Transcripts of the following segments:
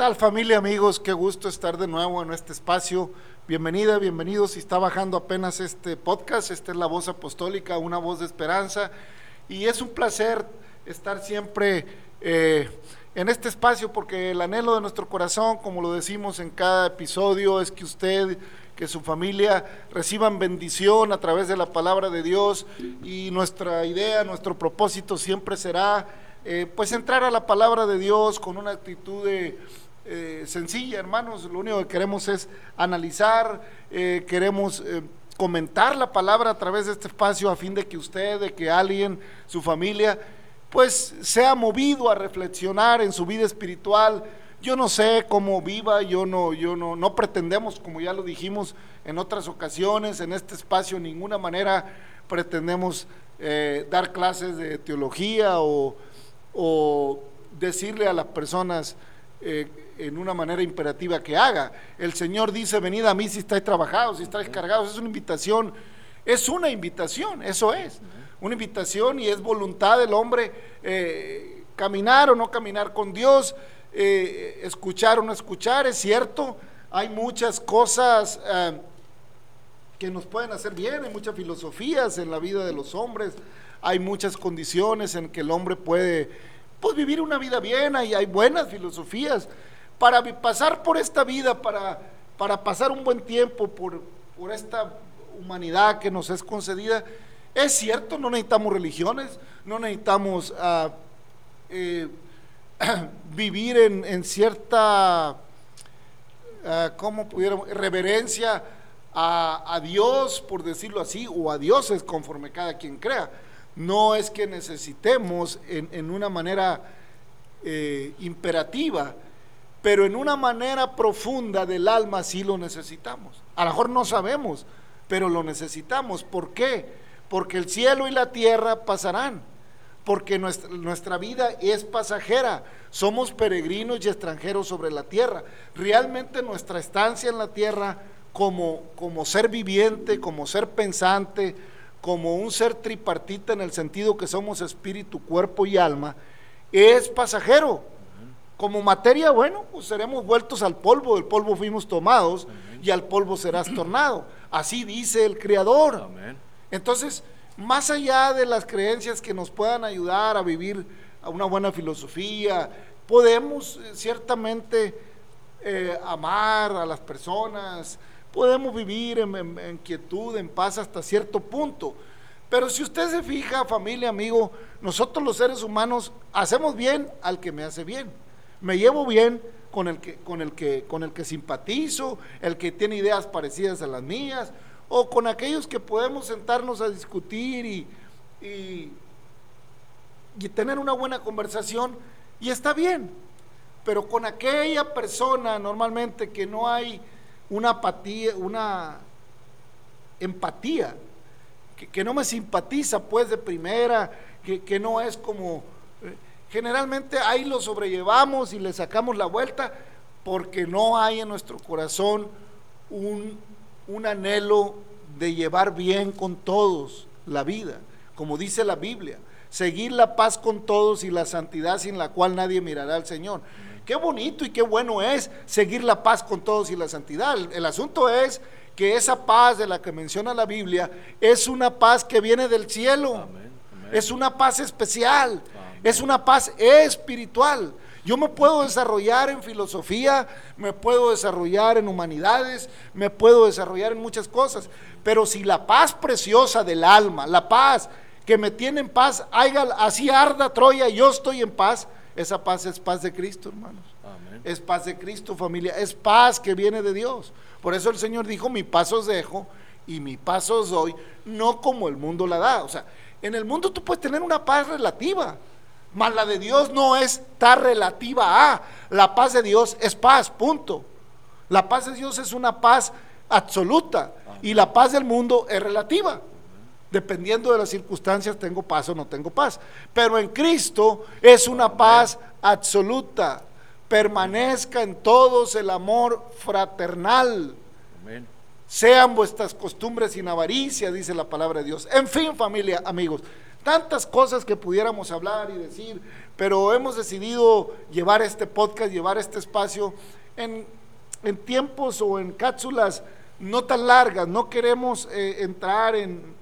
tal familia, amigos? Qué gusto estar de nuevo en este espacio. Bienvenida, bienvenidos. Si está bajando apenas este podcast, esta es la voz apostólica, una voz de esperanza. Y es un placer estar siempre eh, en este espacio porque el anhelo de nuestro corazón, como lo decimos en cada episodio, es que usted, que su familia reciban bendición a través de la palabra de Dios. Y nuestra idea, nuestro propósito siempre será eh, pues entrar a la palabra de Dios con una actitud de, eh, sencilla, hermanos. Lo único que queremos es analizar, eh, queremos eh, comentar la palabra a través de este espacio a fin de que usted, de que alguien, su familia, pues sea movido a reflexionar en su vida espiritual. Yo no sé cómo viva, yo no, yo no, no pretendemos, como ya lo dijimos en otras ocasiones, en este espacio, de ninguna manera pretendemos dar clases de teología o, decirle a las personas en una manera imperativa que haga. El Señor dice, venid a mí si estáis trabajados, si estáis cargados. Es una invitación, es una invitación, eso es. Una invitación y es voluntad del hombre eh, caminar o no caminar con Dios, eh, escuchar o no escuchar, es cierto. Hay muchas cosas eh, que nos pueden hacer bien, hay muchas filosofías en la vida de los hombres, hay muchas condiciones en que el hombre puede pues, vivir una vida bien, hay, hay buenas filosofías. Para pasar por esta vida, para, para pasar un buen tiempo por, por esta humanidad que nos es concedida, es cierto, no necesitamos religiones, no necesitamos ah, eh, vivir en, cierta ah, ¿cómo? Reverencia a, a Dios, por decirlo así, o a dioses conforme cada quien crea. No es que necesitemos en, en una manera eh, imperativa, pero en una manera profunda del alma sí lo necesitamos. A lo mejor no sabemos, pero lo necesitamos. ¿Por qué? Porque el cielo y la tierra pasarán porque nuestra, vida es pasajera, somos peregrinos y extranjeros sobre la tierra. Realmente nuestra estancia en la tierra como, como ser viviente, como ser pensante, como un ser tripartita en el sentido que somos espíritu, cuerpo y alma, es pasajero. Como materia, bueno, pues seremos vueltos al polvo, del polvo fuimos tomados y al polvo serás tornado. Así dice el Creador. Amén. Entonces, más allá de las creencias que nos puedan ayudar a vivir a una buena filosofía, podemos eh, ciertamente eh, amar a las personas, podemos vivir en, en- en quietud, en paz hasta cierto punto. Pero si usted se fija, familia, amigo, nosotros los seres humanos hacemos bien al que me hace bien. Me llevo bien con el que, con el que, con el que simpatizo, el que tiene ideas parecidas a las mías, o con aquellos que podemos sentarnos a discutir y, y, y tener una buena conversación, y está bien. Pero con aquella persona normalmente que no hay una apatía, una empatía, que, que no me simpatiza pues de primera, que, que no es como, generalmente ahí lo sobrellevamos y le sacamos la vuelta porque no hay en nuestro corazón un, un anhelo de llevar bien con todos la vida, como dice la Biblia, seguir la paz con todos y la santidad sin la cual nadie mirará al Señor. Qué bonito y qué bueno es seguir la paz con todos y la santidad. El, el asunto es que esa paz de la que menciona la Biblia es una paz que viene del cielo. Amén, amén. Es una paz especial. Es una paz espiritual. Yo me puedo desarrollar en filosofía, me puedo desarrollar en humanidades, me puedo desarrollar en muchas cosas, pero si la paz preciosa del alma, la paz que me tiene en paz, así arda Troya, yo estoy en paz, esa paz es paz de Cristo, hermanos. Amén. Es paz de Cristo, familia. Es paz que viene de Dios. Por eso el Señor dijo, mi paz os dejo y mi paz os doy, no como el mundo la da. O sea, en el mundo tú puedes tener una paz relativa, mas la de Dios no es tan relativa a. La paz de Dios es paz, punto. La paz de Dios es una paz absoluta. Y la paz del mundo es relativa. Dependiendo de las circunstancias, tengo paz o no tengo paz. Pero en Cristo es una paz absoluta. Permanezca en todos el amor fraternal. Sean vuestras costumbres sin avaricia, dice la palabra de Dios. En fin, familia, amigos, tantas cosas que pudiéramos hablar y decir, pero hemos decidido llevar este podcast, llevar este espacio en, tiempos o en cápsulas no tan largas. No queremos eh, entrar en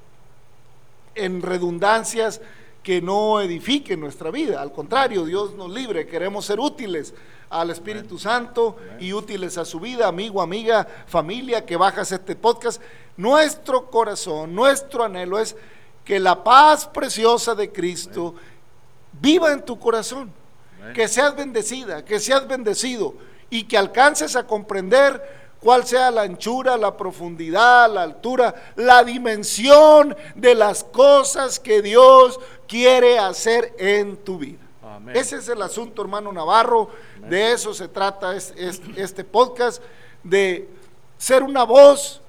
en redundancias que no edifiquen nuestra vida. Al contrario, Dios nos libre, queremos ser útiles al Espíritu Santo y útiles a su vida, amigo, amiga, familia que bajas este podcast. Nuestro corazón, nuestro anhelo es que la paz preciosa de Cristo viva en tu corazón, que seas bendecida, que seas bendecido y que alcances a comprender cuál sea la anchura, la profundidad, la altura, la dimensión de las cosas que Dios quiere hacer en tu vida. Ese es el asunto, hermano Navarro. De eso se trata este podcast, de ser una voz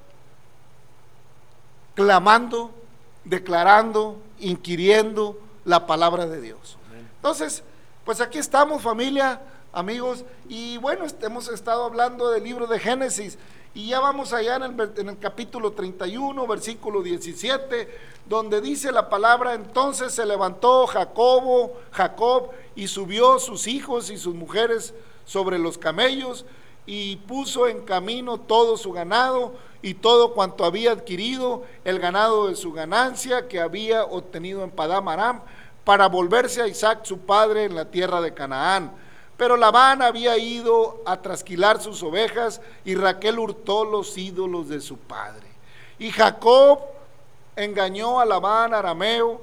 clamando, declarando, inquiriendo la palabra de Dios. Entonces, pues aquí estamos familia amigos. Y bueno, hemos estado hablando del libro de Génesis y ya vamos allá en el, en el, capítulo 31, versículo 17, donde dice la palabra, entonces se levantó Jacobo, Jacob, y subió sus hijos y sus mujeres sobre los camellos, y puso en camino todo su ganado y todo cuanto había adquirido, el ganado de su ganancia que había obtenido en Padam Aram, para volverse a Isaac su padre en la tierra de Canaán pero Labán había ido a trasquilar sus ovejas y Raquel hurtó los ídolos de su padre. Y Jacob engañó a Labán arameo,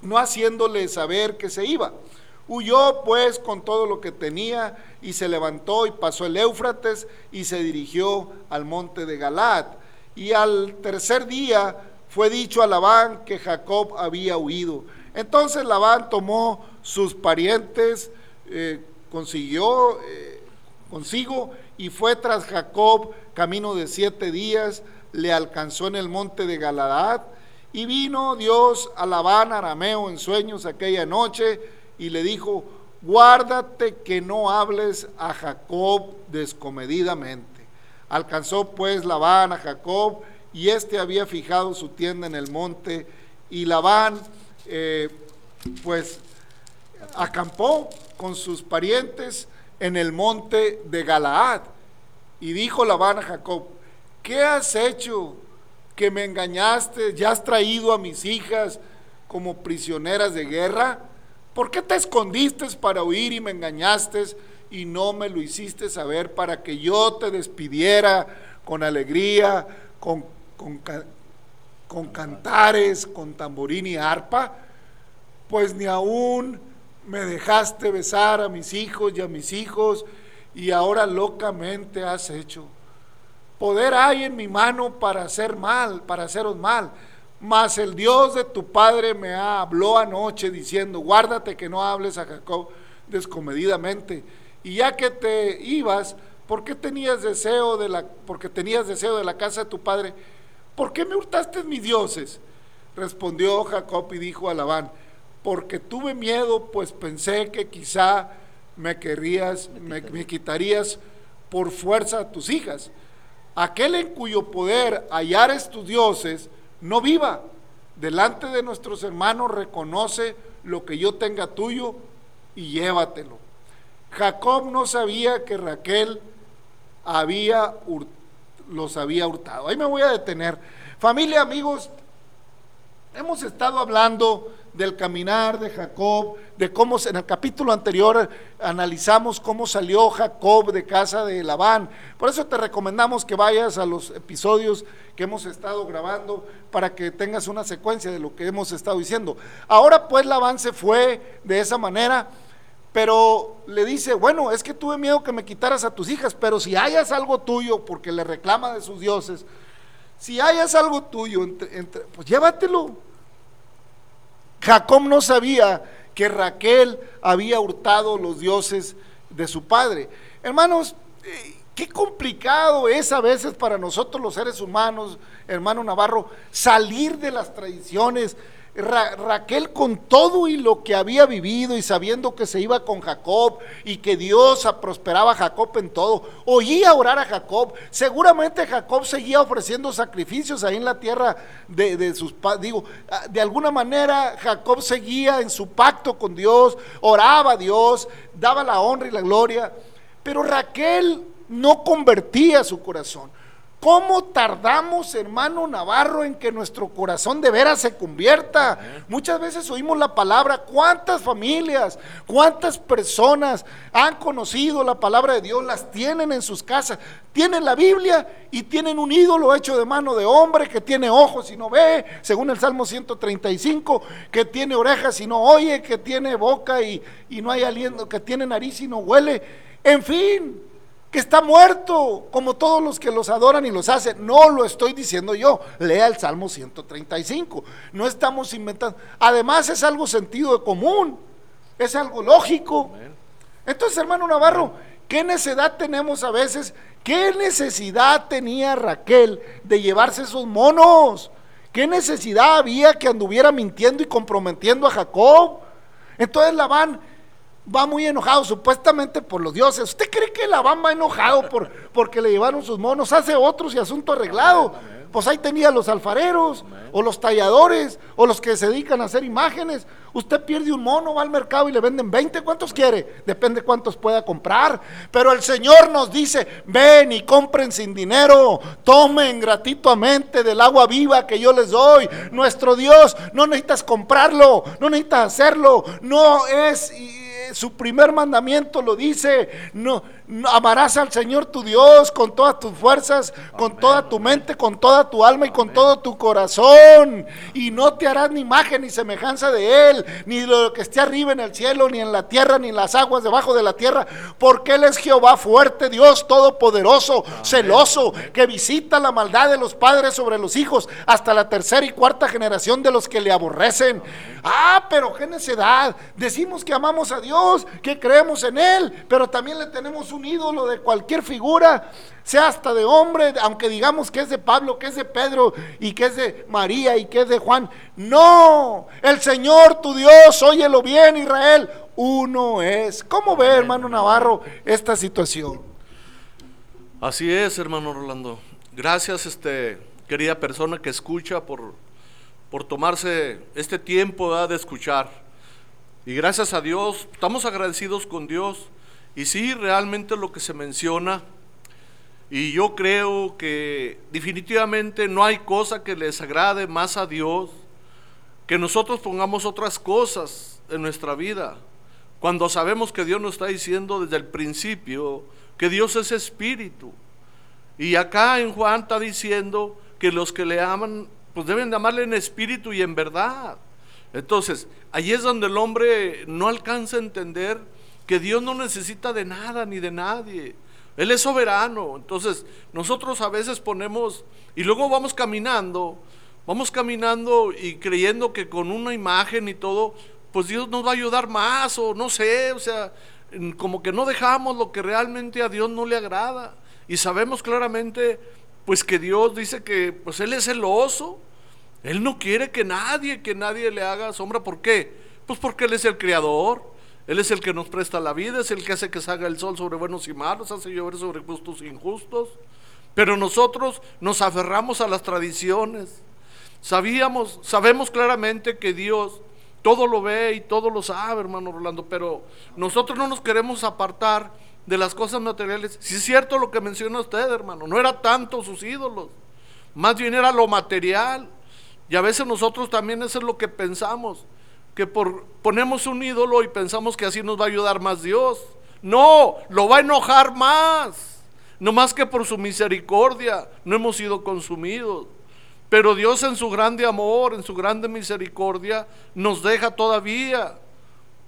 no haciéndole saber que se iba. Huyó pues con todo lo que tenía y se levantó y pasó el Éufrates y se dirigió al monte de Galat. Y al tercer día fue dicho a Labán que Jacob había huido. Entonces Labán tomó sus parientes, eh, consiguió eh, consigo y fue tras Jacob camino de siete días, le alcanzó en el monte de Galadad y vino Dios a Labán arameo en sueños aquella noche y le dijo, guárdate que no hables a Jacob descomedidamente. Alcanzó pues Labán a Jacob y éste había fijado su tienda en el monte y Labán eh, pues acampó con sus parientes en el monte de Galaad. Y dijo Labán a Jacob, ¿qué has hecho que me engañaste? ¿Ya has traído a mis hijas como prisioneras de guerra? ¿Por qué te escondiste para huir y me engañaste y no me lo hiciste saber para que yo te despidiera con alegría, con, con, con cantares, con tamborín y arpa? Pues ni aún me dejaste besar a mis hijos y a mis hijos y ahora locamente has hecho. Poder hay en mi mano para hacer mal, para haceros mal. Mas el Dios de tu padre me habló anoche diciendo, guárdate que no hables a Jacob descomedidamente. Y ya que te ibas, ¿por qué tenías deseo de la, porque tenías deseo de la casa de tu padre? ¿Por qué me hurtaste mis dioses? Respondió Jacob y dijo a Labán, porque tuve miedo, pues pensé que quizá me querrías, me, quitarías por fuerza a tus hijas. Aquel en cuyo poder hallares tus dioses, no viva. Delante de nuestros hermanos reconoce lo que yo tenga tuyo y llévatelo. Jacob no sabía que Raquel había los había hurtado. Ahí me voy a detener. Familia, amigos, hemos estado hablando del caminar de Jacob, de cómo en el capítulo anterior analizamos cómo salió Jacob de casa de Labán. Por eso te recomendamos que vayas a los episodios que hemos estado grabando para que tengas una secuencia de lo que hemos estado diciendo. Ahora pues Labán se fue de esa manera, pero le dice, bueno, es que tuve miedo que me quitaras a tus hijas, pero si hayas algo tuyo, porque le reclama de sus dioses, si hayas algo tuyo, pues llévatelo Jacob no sabía que Raquel había hurtado los dioses de su padre. Hermanos, eh, Qué complicado es a veces para nosotros los seres humanos, hermano Navarro, salir de las tradiciones, Raquel con todo y lo que había vivido y sabiendo que se iba con Jacob y que Dios prosperaba a Jacob en todo, oía orar a Jacob. Seguramente Jacob seguía ofreciendo sacrificios ahí en la tierra de, de sus padres. Digo, de alguna manera Jacob seguía en su pacto con Dios, oraba a Dios, daba la honra y la gloria. Pero Raquel no convertía su corazón. ¿Cómo tardamos, hermano Navarro, en que nuestro corazón de veras se convierta? Muchas veces oímos la palabra, ¿cuántas familias, cuántas personas han conocido la palabra de Dios, las tienen en sus casas? Tienen la Biblia y tienen un ídolo hecho de mano de hombre que tiene ojos y no ve, según el Salmo 135, que tiene orejas y no oye, que tiene boca y, y no hay aliento, que tiene nariz y no huele. En fin, que está muerto, como todos los que los adoran y los hacen. No lo estoy diciendo yo, lea el Salmo 135. No estamos inventando. Además es algo sentido de común, es algo lógico. Entonces, hermano Navarro, ¿qué necesidad tenemos a veces? ¿Qué necesidad tenía Raquel de llevarse esos monos? ¿Qué necesidad había que anduviera mintiendo y comprometiendo a Jacob? Entonces Labán va muy enojado supuestamente por los dioses. ¿Usted cree que Labán va enojado por, porque le llevaron sus monos? Hace otros y asunto arreglado. Pues ahí tenía los alfareros, o los talladores, o los que se dedican a hacer imágenes. Usted pierde un mono, va al mercado y le venden 20. ¿Cuántos quiere? Depende cuántos pueda comprar. Pero el Señor nos dice: ven y compren sin dinero, tomen gratuitamente del agua viva que yo les doy. Nuestro Dios, no necesitas comprarlo, no necesitas hacerlo. No es su primer mandamiento lo dice, no, amarás al Señor tu Dios con todas tus fuerzas, con toda tu mente, con toda tu alma y con todo tu corazón. Y no te harás ni imagen ni semejanza de Él, ni de lo que esté arriba en el cielo, ni en la tierra, ni en las aguas debajo de la tierra, porque Él es Jehová fuerte, Dios todopoderoso, celoso, que visita la maldad de los padres sobre los hijos hasta la tercera y cuarta generación de los que le aborrecen. Ah, pero qué necedad. Decimos que amamos a Dios, que creemos en Él, pero también le tenemos un ídolo de cualquier figura, sea hasta de hombre, aunque digamos que es de Pablo, que es de Pedro y que es de María y que es de Juan. No, el Señor tu Dios, óyelo bien Israel, uno es. ¿Cómo ve, hermano Navarro, esta situación? Así es, hermano Rolando. Gracias, este, querida persona que escucha por, por tomarse este tiempo de escuchar. Y gracias a Dios, estamos agradecidos con Dios y sí, realmente lo que se menciona, y yo creo que definitivamente no hay cosa que les agrade más a Dios que nosotros pongamos otras cosas en nuestra vida. Cuando sabemos que Dios nos está diciendo desde el principio que Dios es espíritu. Y acá en Juan está diciendo que los que le aman, pues deben de amarle en espíritu y en verdad. Entonces, ahí es donde el hombre no alcanza a entender que Dios no necesita de nada ni de nadie. Él es soberano. Entonces, nosotros a veces ponemos, y luego vamos caminando, vamos caminando y creyendo que con una imagen y todo, pues Dios nos va a ayudar más, o no sé, o sea, como que no dejamos lo que realmente a Dios no le agrada. Y sabemos claramente, pues que Dios dice que, pues Él es celoso. Él no quiere que nadie, que nadie le haga sombra. ¿Por qué? Pues porque Él es el creador. Él es el que nos presta la vida, es el que hace que salga el sol sobre buenos y malos, hace llover sobre justos e injustos. Pero nosotros nos aferramos a las tradiciones. Sabíamos, sabemos claramente que Dios todo lo ve y todo lo sabe, hermano Rolando, pero nosotros no nos queremos apartar de las cosas materiales. Si es cierto lo que menciona usted, hermano, no era tanto sus ídolos, más bien era lo material. Y a veces nosotros también eso es lo que pensamos que por, ponemos un ídolo y pensamos que así nos va a ayudar más Dios. No, lo va a enojar más. No más que por su misericordia no hemos sido consumidos. Pero Dios en su grande amor, en su grande misericordia, nos deja todavía.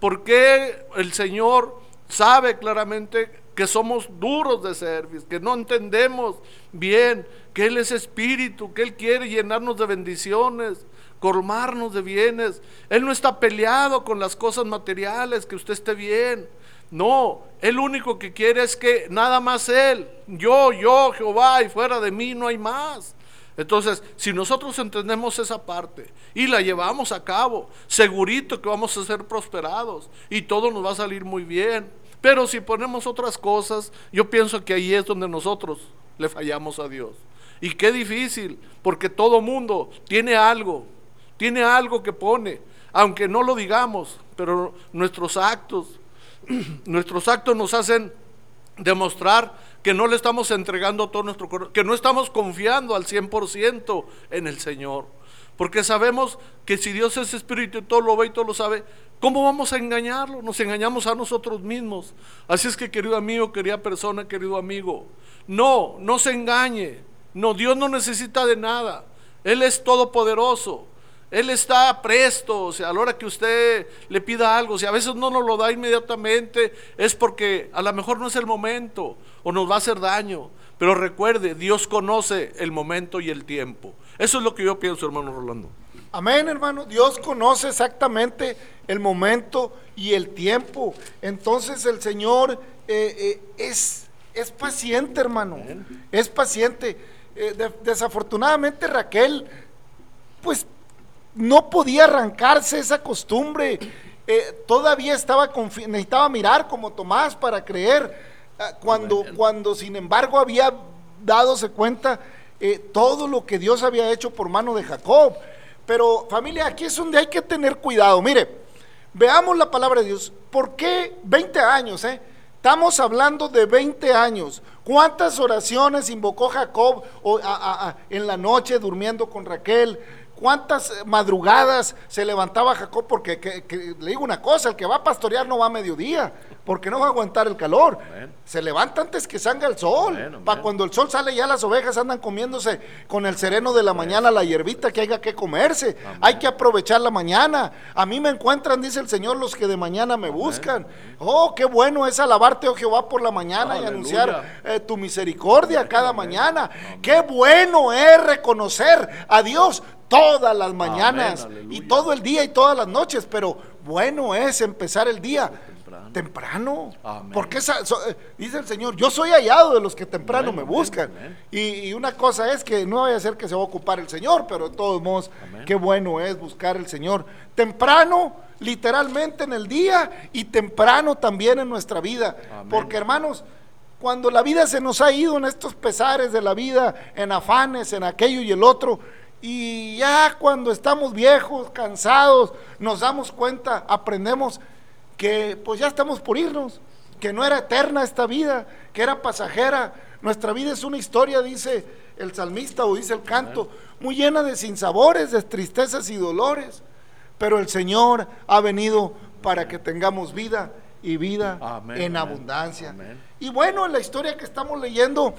Porque el Señor sabe claramente que somos duros de servicio, que no entendemos bien, que Él es espíritu, que Él quiere llenarnos de bendiciones, colmarnos de bienes. Él no está peleado con las cosas materiales, que usted esté bien. No, el único que quiere es que nada más Él, yo, yo, Jehová, y fuera de mí no hay más. Entonces, si nosotros entendemos esa parte y la llevamos a cabo, segurito que vamos a ser prosperados y todo nos va a salir muy bien. Pero si ponemos otras cosas, yo pienso que ahí es donde nosotros le fallamos a Dios. Y qué difícil, porque todo mundo tiene algo, tiene algo que pone, aunque no lo digamos, pero nuestros actos, nuestros actos nos hacen demostrar que no le estamos entregando todo nuestro corazón, que no estamos confiando al 100% en el Señor. Porque sabemos que si Dios es espíritu y todo lo ve y todo lo sabe, ¿cómo vamos a engañarlo? Nos engañamos a nosotros mismos. Así es que querido amigo, querida persona, querido amigo, no, no se engañe. No, Dios no necesita de nada. Él es todopoderoso. Él está presto, o sea, a la hora que usted le pida algo, si a veces no nos lo da inmediatamente, es porque a lo mejor no es el momento o nos va a hacer daño. Pero recuerde, Dios conoce el momento y el tiempo. Eso es lo que yo pienso, hermano Rolando. Amén, hermano. Dios conoce exactamente el momento y el tiempo. Entonces el Señor eh, eh, es, es paciente, hermano. Es paciente. Eh, de- desafortunadamente Raquel, pues no podía arrancarse esa costumbre. Eh, todavía estaba necesitaba mirar como Tomás para creer. Ah, cuando, cuando sin embargo había dadose cuenta eh, todo lo que Dios había hecho por mano de Jacob. Pero familia, aquí es donde hay que tener cuidado. Mire, veamos la palabra de Dios. ¿Por qué 20 años? Eh? Estamos hablando de 20 años. ¿Cuántas oraciones invocó Jacob o- a- a- a- en la noche durmiendo con Raquel? ¿Cuántas madrugadas se levantaba Jacob? Porque que- que- le digo una cosa, el que va a pastorear no va a mediodía, porque no va a aguantar el calor. Se levanta antes que salga el sol. Para cuando el sol sale ya las ovejas andan comiéndose con el sereno de la mañana la hierbita que haya que comerse. Hay que aprovechar la mañana. A mí me encuentran, dice el Señor, los que de mañana me buscan. Oh, qué bueno es alabarte, oh Jehová, por la mañana y anunciar eh, tu misericordia cada mañana. Qué bueno es reconocer a Dios todas las mañanas y todo el día y todas las noches, pero bueno es empezar el día Temprano. temprano. Amén. Porque esa- so- eh, dice el Señor, yo soy hallado de los que temprano Amén, me buscan. amén. Y, y una cosa es que no vaya a ser que se va a ocupar el Señor, pero de todos modos, qué bueno es buscar el Señor temprano, literalmente en el día y temprano también en nuestra vida. Porque hermanos, cuando la vida se nos ha ido en estos pesares de la vida, en afanes, en aquello y el otro, y ya cuando estamos viejos, cansados, nos damos cuenta, aprendemos que pues ya estamos por irnos, que no era eterna esta vida, que era pasajera. Nuestra vida es una historia, dice el salmista o dice el canto, muy llena de sinsabores, de tristezas y dolores. Pero el Señor ha venido para que tengamos vida y vida Amén, en amén, abundancia. amén. Y bueno, en la historia que estamos leyendo,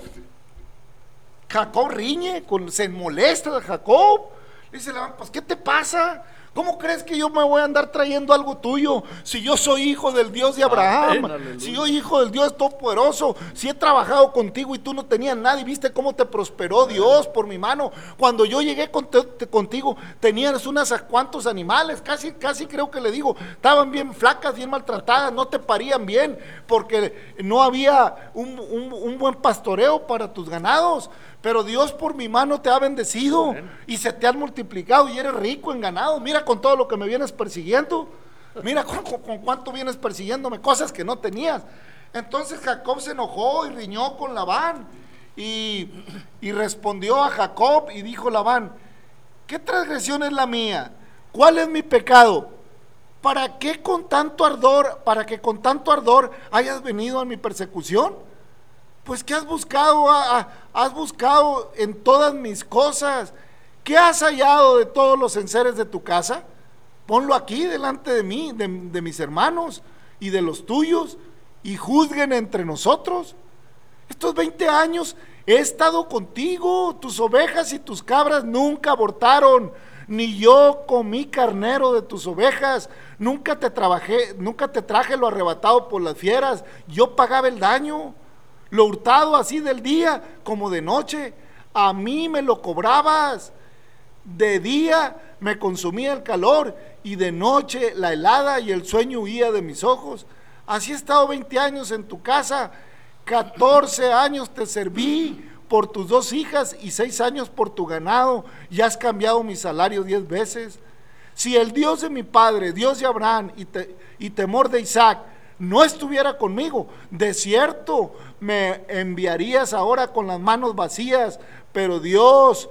Jacob riñe, con- se molesta de Jacob. Dice pues ¿qué te pasa? ¿Cómo crees que yo me voy a andar trayendo algo tuyo? Si yo soy hijo del Dios de Abraham, Amén, si yo soy hijo del Dios Todopoderoso, si he trabajado contigo y tú no tenías nada y viste cómo te prosperó Dios por mi mano. Cuando yo llegué contigo tenías unas cuantos animales, casi, casi creo que le digo, estaban bien flacas, bien maltratadas, no te parían bien porque no había un, un- un buen pastoreo para tus ganados. Pero Dios por mi mano te ha bendecido y se te han multiplicado y eres rico en ganado. Mira con todo lo que me vienes persiguiendo. Mira con, con- con cuánto vienes persiguiéndome, cosas que no tenías. Entonces Jacob se enojó y riñó con Labán. Y, y respondió a Jacob y dijo Labán, ¿qué transgresión es la mía? ¿Cuál es mi pecado? ¿Para qué con tanto ardor, para que con tanto ardor hayas venido a mi persecución? Pues ¿qué has buscado? Ah, ah, has buscado en todas mis cosas. ¿Qué has hallado de todos los enseres de tu casa? Ponlo aquí delante de mí, de, de mis hermanos y de los tuyos, y juzguen entre nosotros. Estos 20 años he estado contigo, tus ovejas y tus cabras nunca abortaron, ni yo comí carnero de tus ovejas, nunca te trabajé, nunca te traje lo arrebatado por las fieras, yo pagaba el daño, lo hurtado así del día como de noche, a mí me lo cobrabas. De día me consumía el calor y de noche la helada y el sueño huía de mis ojos. Así he estado 20 años en tu casa, 14 años te serví por tus dos hijas y 6 años por tu ganado, y has cambiado mi salario 10 veces. Si el Dios de mi padre, Dios de Abraham y, y temor de Isaac, no estuviera conmigo, de cierto me enviarías ahora con las manos vacías, pero Dios,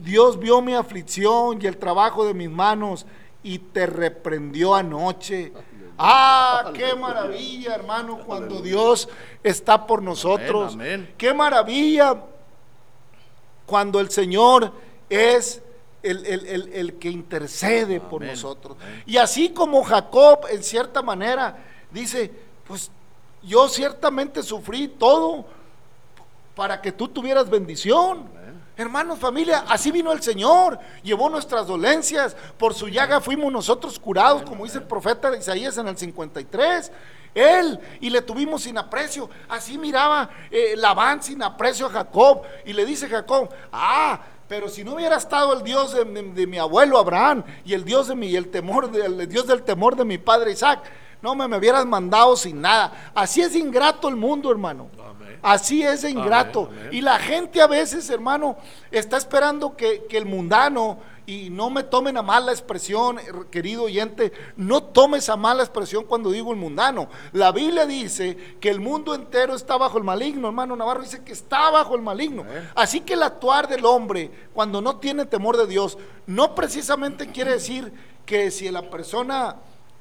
Dios vio mi aflicción y el trabajo de mis manos y te reprendió anoche. Ah, qué maravilla, hermano, cuando Dios está por nosotros. amén. Qué maravilla cuando el Señor es el, el- el- el que intercede por nosotros. Y así como Jacob, en cierta manera, dice, pues yo ciertamente sufrí todo para que tú tuvieras bendición. Hermanos, familia, así vino el Señor, llevó nuestras dolencias, por su llaga fuimos nosotros curados, como dice el profeta Isaías en el 53. Él, y le tuvimos sin aprecio. Así miraba eh, Labán sin aprecio a Jacob, y le dice Jacob, ah, pero si no hubiera estado el Dios de, mi abuelo Abraham y el Dios de mi, el temor, de- el Dios del temor de mi padre Isaac, no me, me hubieras mandado sin nada. Así es ingrato el mundo, hermano. Amén. Así es de ingrato. Amén, amén. Y la gente a veces, hermano, está esperando que, que el mundano, y no me tomen a mal la expresión, eh, querido oyente, no tomes a mala expresión cuando digo el mundano. La Biblia dice que el mundo entero está bajo el maligno, hermano Navarro dice que está bajo el maligno. Así que el actuar del hombre cuando no tiene temor de Dios, no precisamente quiere decir que si la persona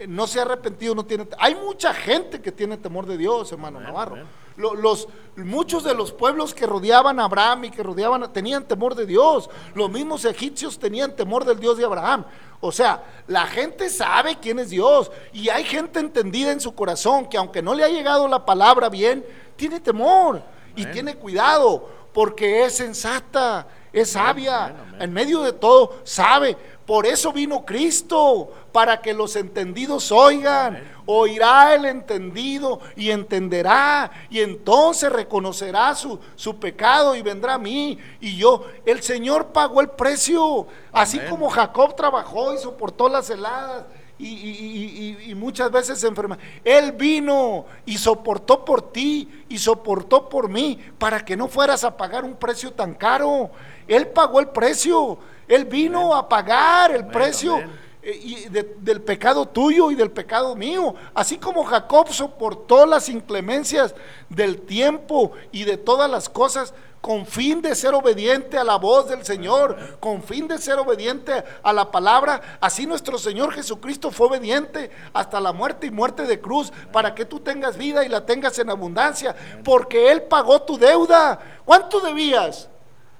no se ha arrepentido, no tiene... Hay mucha gente que tiene temor de Dios, hermano Navarro. amén. Los, muchos de los pueblos que rodeaban a Abraham y que rodeaban a- tenían temor de Dios. Los mismos egipcios tenían temor del Dios de Abraham. O sea, la gente sabe quién es Dios y hay gente entendida en su corazón que aunque no le ha llegado la palabra bien, tiene temor y tiene cuidado porque es sensata, es sabia, en medio de todo sabe. Por eso vino Cristo, para que los entendidos oigan. Oirá el entendido y entenderá. Y entonces reconocerá su, su pecado y vendrá a mí. Y yo, el Señor pagó el precio. Así Amén. como Jacob trabajó y soportó las heladas. Y, y- y- y- y muchas veces se enferma. Él vino y soportó por ti y soportó por mí para que no fueras a pagar un precio tan caro. Él pagó el precio. Él vino a pagar el Amén, precio amén. eh, y de- del pecado tuyo y del pecado mío. Así como Jacob soportó las inclemencias del tiempo y de todas las cosas con fin de ser obediente a la voz del Señor, con fin de ser obediente a la palabra, así nuestro Señor Jesucristo fue obediente hasta la muerte y muerte de cruz, para que tú tengas vida y la tengas en abundancia, porque Él pagó tu deuda. ¿Cuánto debías?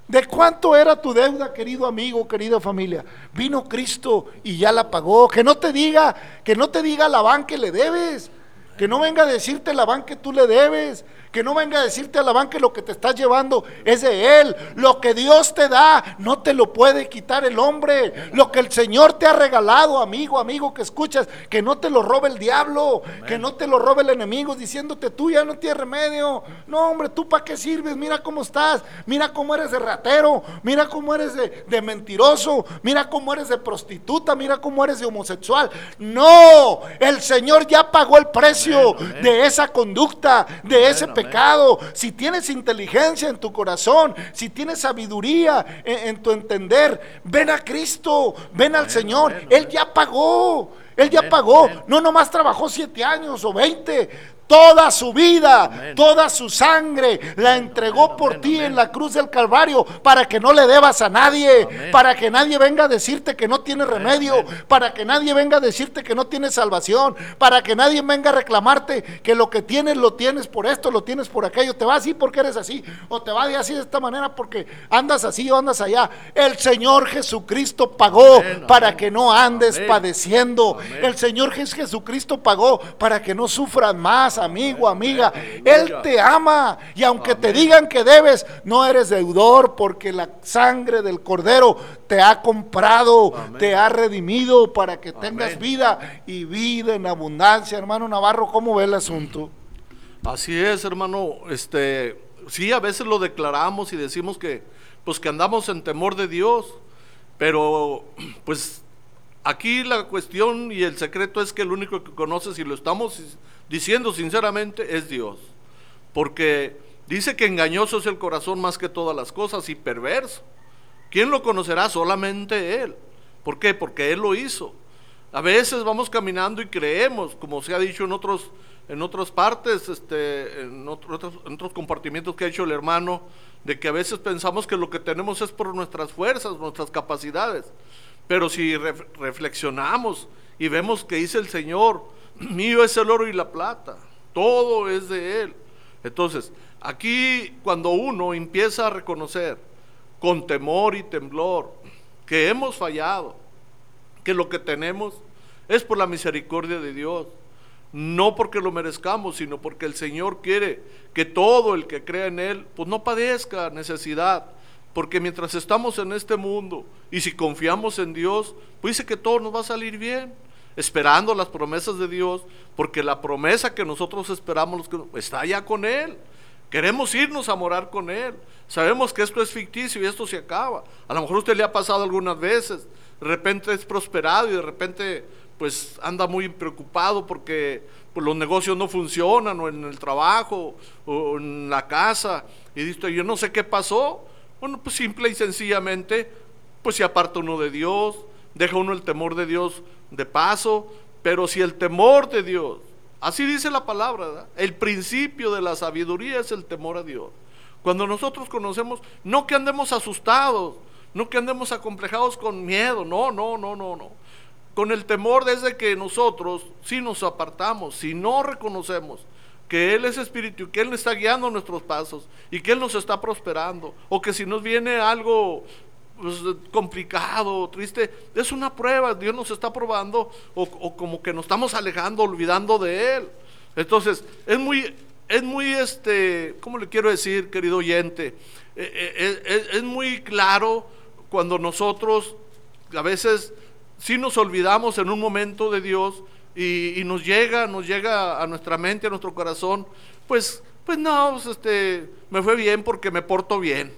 ¿De cuánto era tu deuda, querido amigo, querida familia? Vino Cristo y ya la pagó. Que no te diga, que no te diga Labán que le debes. Que no venga a decirte Labán que tú le debes. Que no venga a decirte a Labán que lo que te estás llevando es de él. Lo que Dios te da no te lo puede quitar el hombre. Lo que el Señor te ha regalado, amigo, amigo que escuchas, que no te lo robe el diablo, que no te lo robe el enemigo diciéndote tú ya no tienes remedio. No, hombre, tú para qué sirves? Mira cómo estás, mira cómo eres de ratero, mira cómo eres de, de mentiroso, mira cómo eres de prostituta, mira cómo eres de homosexual. No, el Señor ya pagó el precio Amén, amén. de esa conducta, de ese amén. Pecado. Si tienes inteligencia en tu corazón, si tienes sabiduría en, en tu entender, ven a Cristo, ven al Señor. Él ya pagó. Él ya pagó. No nomás trabajó siete años o veinte. Toda su vida, Amén. toda su sangre la entregó por ti en la cruz del Calvario para que no le debas a nadie, para que nadie venga a decirte que no tiene remedio, para que nadie venga a decirte que no tienes salvación, para que nadie venga a reclamarte que lo que tienes lo tienes por esto, lo tienes por aquello, te va así porque eres así, o te va de así de esta manera porque andas así o andas allá. El Señor Jesucristo pagó Amén, para amén. que no andes padeciendo. El Señor Jes- Jesucristo pagó para que no sufras más, amigo, amiga. Él te ama y aunque te digan que debes, no eres deudor porque la sangre del Cordero te ha comprado, te ha redimido para que tengas vida y vida en abundancia. Hermano Navarro, ¿cómo ve el asunto? Así es, hermano. Este, sí, a veces lo declaramos y decimos que, pues, que andamos en temor de Dios, pero, pues, aquí la cuestión y el secreto es que el único que conoce si lo estamos diciendo sinceramente, es Dios. Porque dice que engañoso es el corazón más que todas las cosas y perverso. ¿Quién lo conocerá? Solamente Él. ¿Por qué? Porque Él lo hizo. A veces vamos caminando y creemos, como se ha dicho en otros en otras partes, este, en, otros, otros compartimientos que ha hecho el hermano, de que a veces pensamos que lo que tenemos es por nuestras fuerzas, nuestras capacidades. Pero si reflexionamos y vemos que dice el Señor, mío es el oro y la plata, todo es de Él. Entonces, aquí cuando uno empieza a reconocer con temor y temblor que hemos fallado, que lo que tenemos es por la misericordia de Dios, no porque lo merezcamos, sino porque el Señor quiere que todo el que crea en Él, pues no padezca necesidad. Porque mientras estamos en este mundo y si confiamos en Dios, pues dice que todo nos va a salir bien, esperando las promesas de Dios, porque la promesa que nosotros esperamos está ya con Él. Queremos irnos a morar con Él. Sabemos que esto es ficticio y esto se acaba. A lo mejor a usted le ha pasado algunas veces. De repente es prosperado y de repente pues anda muy preocupado porque pues, los negocios no funcionan o en el trabajo o en la casa y dice, yo no sé qué pasó. Bueno, pues simple y sencillamente, pues se aparta uno de Dios, deja uno el temor de Dios de paso, pero si el temor de Dios, así dice la palabra, el principio de la sabiduría es el temor a Dios. Cuando nosotros conocemos, no que andemos asustados, no que andemos acomplejados con miedo, no, no, no, no, no con el temor desde que nosotros, si nos apartamos, si no reconocemos que Él es espíritu que Él está guiando nuestros pasos y que Él nos está prosperando, o que si nos viene algo pues, complicado, triste, es una prueba, Dios nos está probando, o, como que nos estamos alejando, olvidando de Él. Entonces, es muy, es muy, este, ¿cómo le quiero decir, querido oyente? Eh, eh, es muy claro cuando nosotros a veces si nos olvidamos en un momento de Dios y, nos llega, nos llega a nuestra mente, a nuestro corazón, pues, pues no, pues, este, me fue bien porque me porto bien.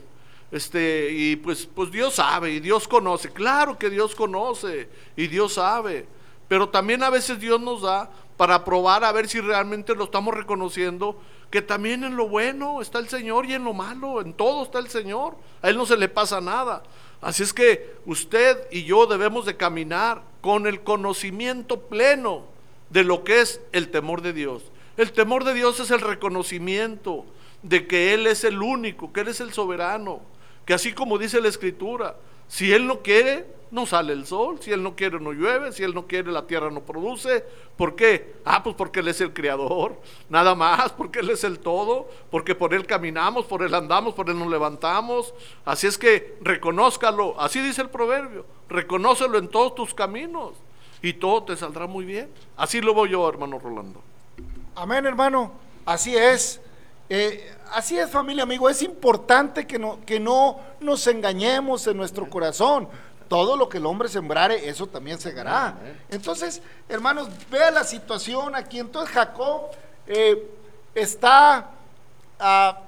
Este, y pues, pues Dios sabe y Dios conoce. Claro que Dios conoce y Dios sabe. Pero también a veces Dios nos da para probar a ver si realmente lo estamos reconociendo, que también en lo bueno está el Señor y en lo malo, en todo está el Señor. A Él no se le pasa nada. Así es que usted y yo debemos de caminar con el conocimiento pleno de lo que es el temor de Dios. El temor de Dios es el reconocimiento de que Él es el único, que Él es el soberano, que así como dice la Escritura, si Él no quiere, no sale el sol, si Él no quiere, no llueve, si Él no quiere, la tierra no produce. ¿Por qué? Ah, pues porque Él es el creador, nada más, porque Él es el todo, porque por Él caminamos, por Él andamos, por Él nos levantamos. Así es que reconózcalo, así dice el proverbio, reconócelo en todos tus caminos y todo te saldrá muy bien. Así lo voy yo, hermano Rolando. Amén, hermano, así es. Eh, así es, familia, amigo. Es importante que no, que no nos engañemos en nuestro corazón todo lo que el hombre sembrare, eso también segará. Entonces, hermanos, vea la situación aquí. Entonces Jacob eh, está ah,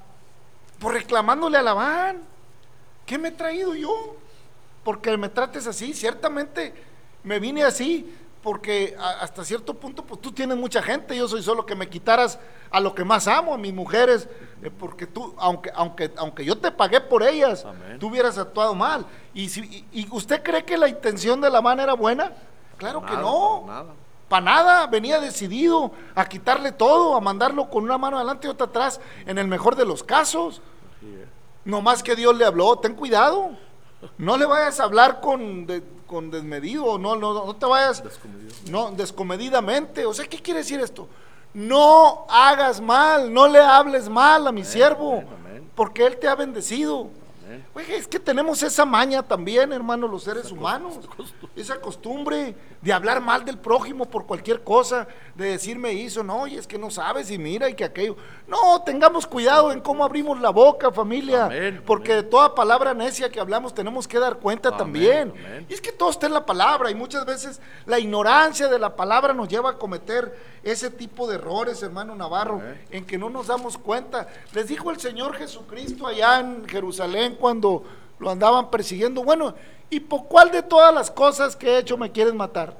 por reclamándole a Labán. ¿Qué me he traído yo? Porque me trates así. Ciertamente me vine así porque hasta cierto punto, pues tú tienes mucha gente, yo soy solo que me quitaras a lo que más amo, a mis mujeres, eh, porque tú, aunque, aunque, aunque yo te pagué por ellas, tú hubieras actuado mal. Y, si, y, usted cree que la intención de la mano era buena? Claro que no. Para nada. venía decidido a quitarle todo, a mandarlo con una mano adelante y otra atrás, en el mejor de los casos. No más que Dios le habló, ten cuidado. No le vayas a hablar con, con desmedido, no, no, no te vayas no, descomedidamente. O sea, ¿qué quiere decir esto? No hagas mal, no le hables mal a mi siervo, porque él te ha bendecido. Oye, es que tenemos esa maña también, hermano, los seres humanos. Esa costumbre de hablar mal del prójimo por cualquier cosa, de decirme hizo, no, y es que no sabes y mira y que aquello. No, tengamos cuidado en cómo abrimos la boca, familia, porque de toda palabra necia que hablamos tenemos que dar cuenta también. Y es que todo está en la palabra y muchas veces la ignorancia de la palabra nos lleva a cometer ese tipo de errores, hermano Navarro, en que no nos damos cuenta. Les dijo el Señor Jesucristo allá en Jerusalén cuando lo andaban persiguiendo, bueno, ¿y por cuál de todas las cosas que he hecho me quieren matar?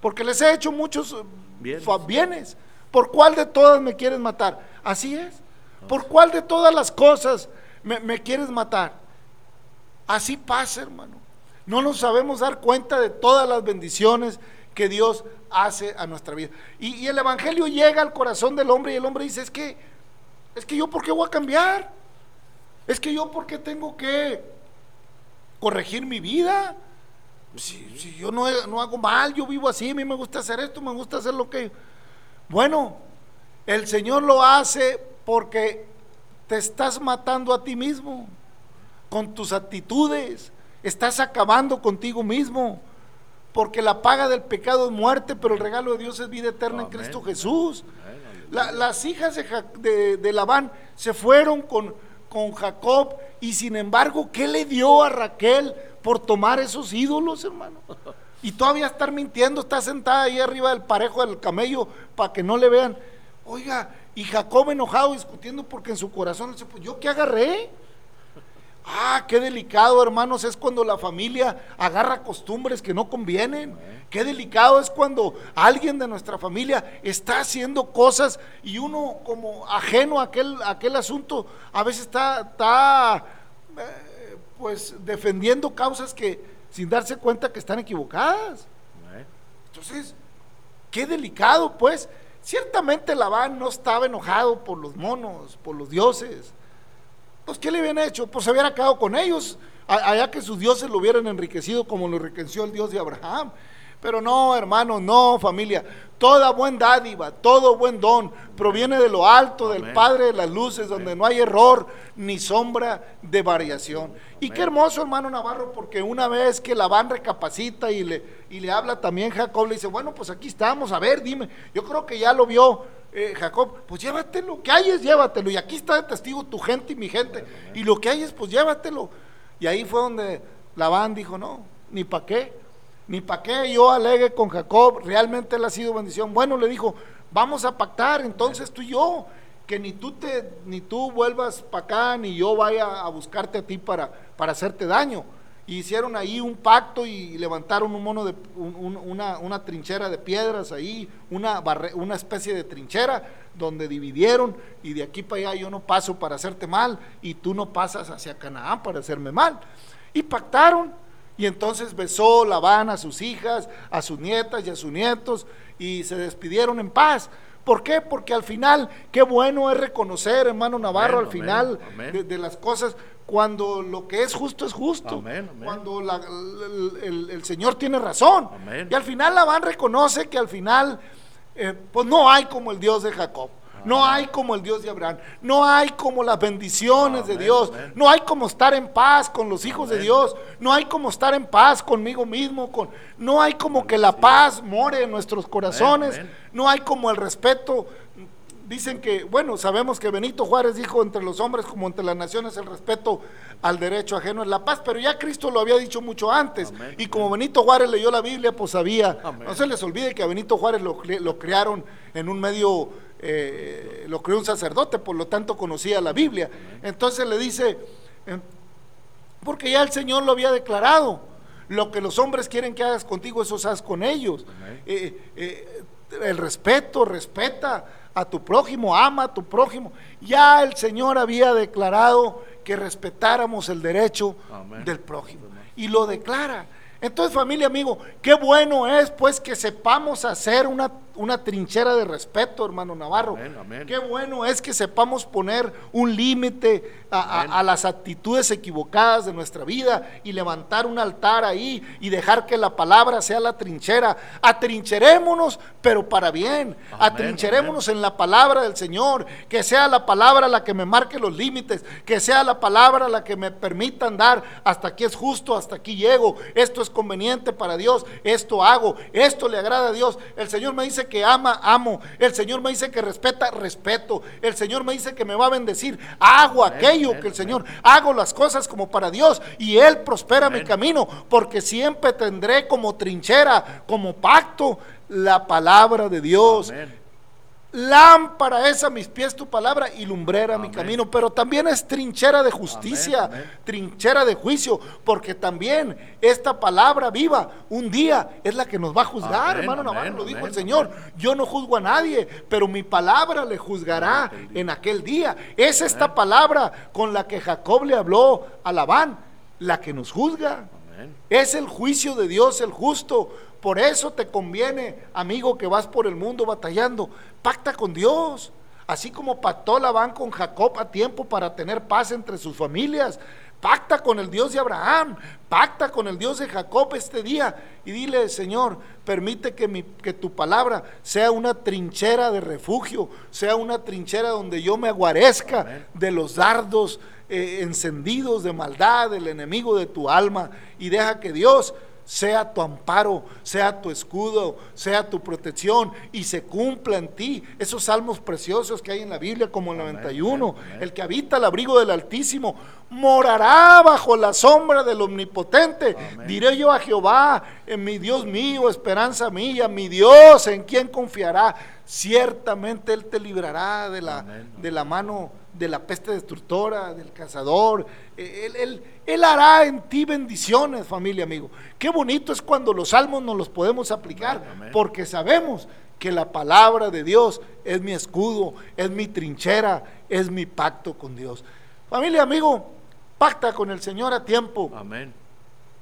Porque les he hecho muchos bienes. ¿Por cuál de todas me quieres matar? Así es. ¿Por cuál de todas las cosas me, me quieres matar? Así pasa, hermano. No nos sabemos dar cuenta de todas las bendiciones que Dios hace a nuestra vida. Y, y el Evangelio llega al corazón del hombre y el hombre dice, es que, es que yo por qué voy a cambiar? Es que yo por qué tengo que corregir mi vida? Si, si yo no, no hago mal, yo vivo así, a mí me gusta hacer esto, me gusta hacer lo que... Bueno, el Señor lo hace porque te estás matando a ti mismo con tus actitudes, estás acabando contigo mismo, porque la paga del pecado es muerte, pero el regalo de Dios es vida eterna en Cristo Jesús. La- las hijas de, Ja- de- de Labán se fueron con, con Jacob y sin embargo, ¿qué le dio a Raquel por tomar esos ídolos, hermano? Y todavía estar mintiendo, está sentada ahí arriba del parejo del camello para que no le vean. Oiga, y Jacob enojado discutiendo porque en su corazón dice, pues yo qué agarré. Ah, qué delicado, hermanos, es cuando la familia agarra costumbres que no convienen. Qué delicado es cuando alguien de nuestra familia está haciendo cosas y uno como ajeno a aquel, a aquel asunto a veces está, está eh, pues defendiendo causas que sin darse cuenta que están equivocadas. Entonces, qué delicado, pues. Ciertamente Labán no estaba enojado por los monos, por los dioses. Pues, ¿qué le habían hecho? Pues se hubiera quedado con ellos, allá que sus dioses lo hubieran enriquecido como lo enriqueció el Dios de Abraham. Pero no, hermano, no, familia. Toda buen dádiva, todo buen don proviene de lo alto, del. Padre de las luces, donde no hay error ni sombra de variación. Y qué hermoso, hermano Navarro, porque una vez que Labán recapacita y le, y le habla también Jacob, le dice, bueno, pues aquí estamos, a ver, dime. Yo creo que ya lo vio eh, Jacob, pues llévatelo, que hay es llévatelo. Y aquí está de testigo tu gente y mi gente. Y lo que hay es, pues llévatelo. Y ahí fue donde Labán dijo, no, ni para qué, ni para qué yo alegue con Jacob, realmente él ha sido bendición. Bueno, le dijo, vamos a pactar entonces tú y yo, que ni tú, te, ni tú vuelvas para acá, ni yo vaya a buscarte a ti para, para hacerte daño. Y hicieron ahí un pacto y levantaron un mono de un- un- una, una trinchera de piedras ahí, una, barre- una especie de trinchera donde dividieron y de aquí para allá yo no paso para hacerte mal y tú no pasas hacia Canaán para hacerme mal. Y pactaron y entonces besó Labán a sus hijas, a sus nietas y a sus nietos y se despidieron en paz. ¿Por qué? Porque al final, qué bueno es reconocer, hermano Navarro, Amén, al final amén, amén. De, de las cosas, cuando lo que es justo es justo, Amén, amén. cuando la- el, el- el Señor tiene razón. Amén. Y al final Labán reconoce que al final, eh, pues no hay como el Dios de Jacob. No hay como el Dios de Abraham, no hay como las bendiciones de Dios, amén. no hay como estar en paz con los hijos de. Dios, no hay como estar en paz conmigo mismo, con, no hay como que la paz more en nuestros corazones, no hay como el respeto. Dicen que, bueno, sabemos que Benito Juárez dijo entre los hombres como entre las naciones el respeto al derecho ajeno es la paz, pero ya Cristo lo había dicho mucho antes. Amén, y como Benito Juárez leyó la Biblia, pues sabía. Amén. No se les olvide que a Benito Juárez lo, lo crearon en un medio, eh, lo creó un sacerdote, por lo tanto conocía la Biblia. Entonces le dice, eh, porque ya el Señor lo había declarado. Lo que los hombres quieren que hagas contigo, eso haz con ellos. Eh, eh, el respeto, respeta a tu prójimo, ama a tu prójimo. Ya el Señor había declarado que respetáramos el derecho Amén. del prójimo. Y lo declara. Entonces, familia, amigo, qué bueno es pues que sepamos hacer una, una trinchera de respeto, hermano Navarro. Amén, amén. Qué bueno es que sepamos poner un límite a, a- Amén. a las actitudes equivocadas de nuestra vida y levantar un altar ahí y dejar que la palabra sea la trinchera. Atrincherémonos, pero para bien. Atrincherémonos en la palabra del Señor. Que sea la palabra la que me marque los límites. Que sea la palabra la que me permita andar. Hasta aquí es justo, hasta aquí llego. Esto es conveniente para Dios. Esto hago. Esto le agrada a Dios. El Señor me dice que ama, amo. El Señor me dice que respeta, respeto. El Señor me dice que me va a bendecir. Hago Amén, aquello amén, que el amén. Señor, hago las cosas como para Dios y Él prospera mi camino, porque siempre tendré como trinchera, como pacto, la palabra de Dios. Amén. Lámpara es a mis pies tu palabra y lumbrera mi camino, pero también es trinchera de justicia, Amén, amén. trinchera de juicio, porque también esta palabra viva un día es la que nos va a juzgar, hermano Navarro, lo dijo el Señor. Yo no juzgo a nadie, pero mi palabra le juzgará en aquel día. Es esta palabra con la que Jacob le habló a Labán, la que nos juzga. Amén. Es el juicio de Dios el justo. Por eso te conviene, amigo, que vas por el mundo batallando. Pacta con Dios. Así como pactó Labán con Jacob a tiempo para tener paz entre sus familias. Pacta con el Dios de Abraham. Pacta con el Dios de Jacob este día. Y dile, Señor, permite que, mi- que tu palabra sea una trinchera de refugio. Sea una trinchera donde yo me aguarezca Amén. de los dardos eh, encendidos de maldad del enemigo de tu alma. Y deja que Dios sea tu amparo, sea tu escudo, sea tu protección y se cumpla en ti esos salmos preciosos que hay en la Biblia como el Amén, 91. amén, amén. El que habita al abrigo del Altísimo morará bajo la sombra del Omnipotente. Amén. Diré yo a Jehová, en mi Dios mío, esperanza mía, mi Dios, en quien confiará. Ciertamente Él te librará de la, Amén. de la mano de la peste destructora, del cazador. Eh, Él, él- Él hará en ti bendiciones, familia, amigo. Qué bonito es cuando los salmos nos los podemos aplicar, amén. porque sabemos que la palabra de Dios es mi escudo, es mi trinchera, es mi pacto con Dios. Familia, amigo, pacta con el Señor a tiempo. Amén.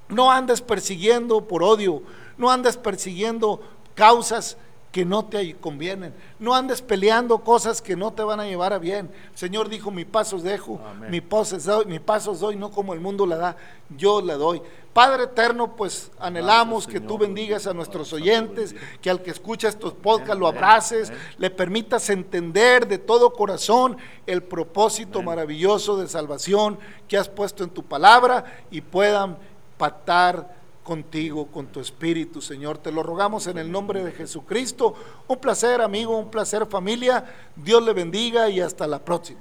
No andes persiguiendo por odio, no andes persiguiendo causas que no te convienen, no andes peleando cosas que no te van a llevar a bien. El Señor dijo, mi paso os dejo, Amén. mi paso os doy, mi doy, no como el mundo la da, yo la doy. Padre eterno, pues anhelamos que tú bendigas a nuestros oyentes, que al que escucha estos podcasts lo abraces, amén. le permitas entender de todo corazón el propósito Amén. maravilloso de salvación que has puesto en tu palabra y puedan pactar contigo, con tu espíritu, Señor. Te lo rogamos en el nombre de Jesucristo. Un placer, amigo, un placer, familia. Dios le bendiga y hasta la próxima.